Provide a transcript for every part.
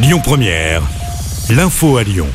Lyon Première, l'info à Lyon.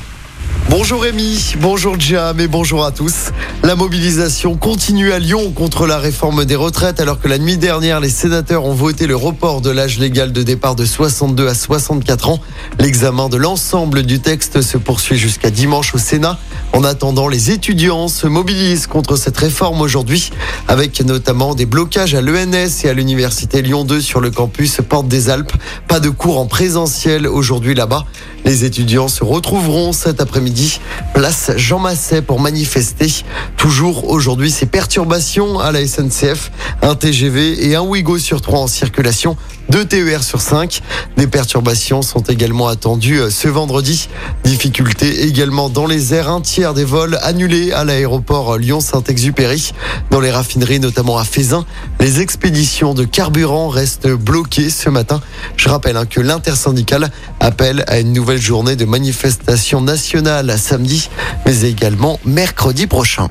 Bonjour Rémi, bonjour Jam et bonjour à tous. La mobilisation continue à Lyon contre la réforme des retraites alors que la nuit dernière les sénateurs ont voté le report de l'âge légal de départ de 62 à 64 ans. L'examen de l'ensemble du texte se poursuit jusqu'à dimanche au Sénat. En attendant, les étudiants se mobilisent contre cette réforme aujourd'hui avec notamment des blocages à l'ENS et à l'université Lyon 2 sur le campus Porte des Alpes. Pas de cours en présentiel aujourd'hui là-bas. Les étudiants se retrouveront cet après-midi place Jean Masset pour manifester. Toujours aujourd'hui, ces perturbations à la SNCF, un TGV et un Ouigo sur trois en circulation, deux TER sur 5. Des perturbations sont également attendues euh, ce vendredi. Difficultés également dans les airs, un des vols annulés à l'aéroport Lyon-Saint-Exupéry. Dans les raffineries, notamment à Fézin, les expéditions de carburant restent bloquées ce matin. Je rappelle hein, que l'intersyndicale appelle à une nouvelle journée de manifestation nationale samedi, mais également mercredi prochain.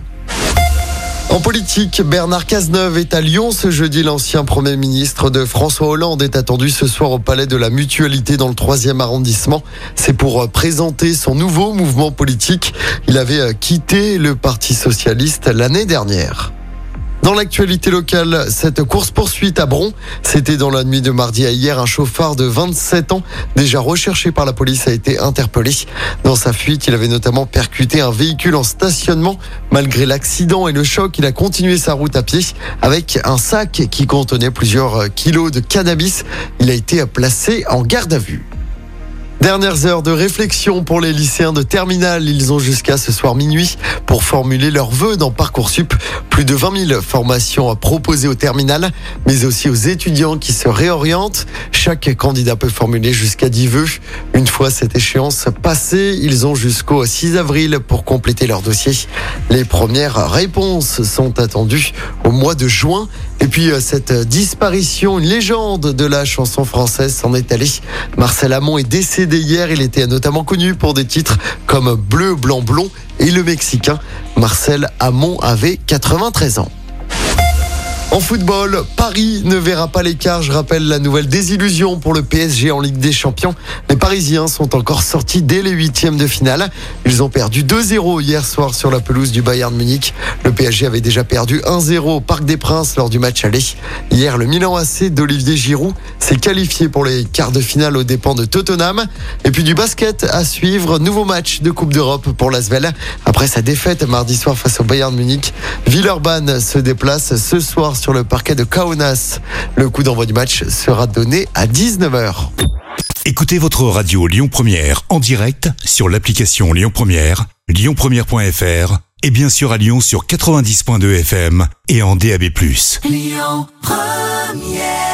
En politique, Bernard Cazeneuve est à Lyon ce jeudi. L'ancien Premier ministre de François Hollande est attendu ce soir au Palais de la Mutualité dans le 3e arrondissement. C'est pour présenter son nouveau mouvement politique. Il avait quitté le Parti socialiste l'année dernière. Dans l'actualité locale, cette course-poursuite à Bron, c'était dans la nuit de mardi à hier. Un chauffard de 27 ans, déjà recherché par la police, a été interpellé. Dans sa fuite, il avait notamment percuté un véhicule en stationnement. Malgré l'accident et le choc, il a continué sa route à pied avec un sac qui contenait plusieurs kilos de cannabis. Il a été placé en garde à vue. Dernières heures de réflexion pour les lycéens de terminale. Ils ont jusqu'à ce soir minuit pour formuler leurs vœux dans Parcoursup. Plus de 20 000 formations proposées au terminal, mais aussi aux étudiants qui se réorientent. Chaque candidat peut formuler jusqu'à 10 vœux. Une fois cette échéance passée, ils ont jusqu'au 6 avril pour compléter leur dossier. Les premières réponses sont attendues au mois de juin. Et puis cette disparition, une légende de la chanson française s'en est allée. Marcel Amont est décédé hier. Il était notamment connu pour des titres comme Bleu, Blanc, Blond et le Mexicain. Marcel Amont avait 93 ans. En football, Paris ne verra pas l'écart. Je rappelle la nouvelle désillusion pour le PSG en Ligue des Champions. Les Parisiens sont encore sortis dès les huitièmes de finale. Ils ont perdu 2-0 hier soir sur la pelouse du Bayern Munich. Le PSG avait déjà perdu 1-0 au Parc des Princes lors du match aller. Hier, le Milan AC d'Olivier Giroud s'est qualifié pour les quarts de finale aux dépens de Tottenham. Et puis du basket à suivre. Nouveau match de Coupe d'Europe pour l'Asvel. Après sa défaite mardi soir face au Bayern Munich, Villeurbanne se déplace ce soir sur le parquet de Kaunas. Le coup d'envoi du match sera donné à 19h. Écoutez votre radio Lyon Première en direct sur l'application Lyon Première, lyonpremière.fr et bien sûr à Lyon sur 90.2 FM et en DAB+. Lyon Première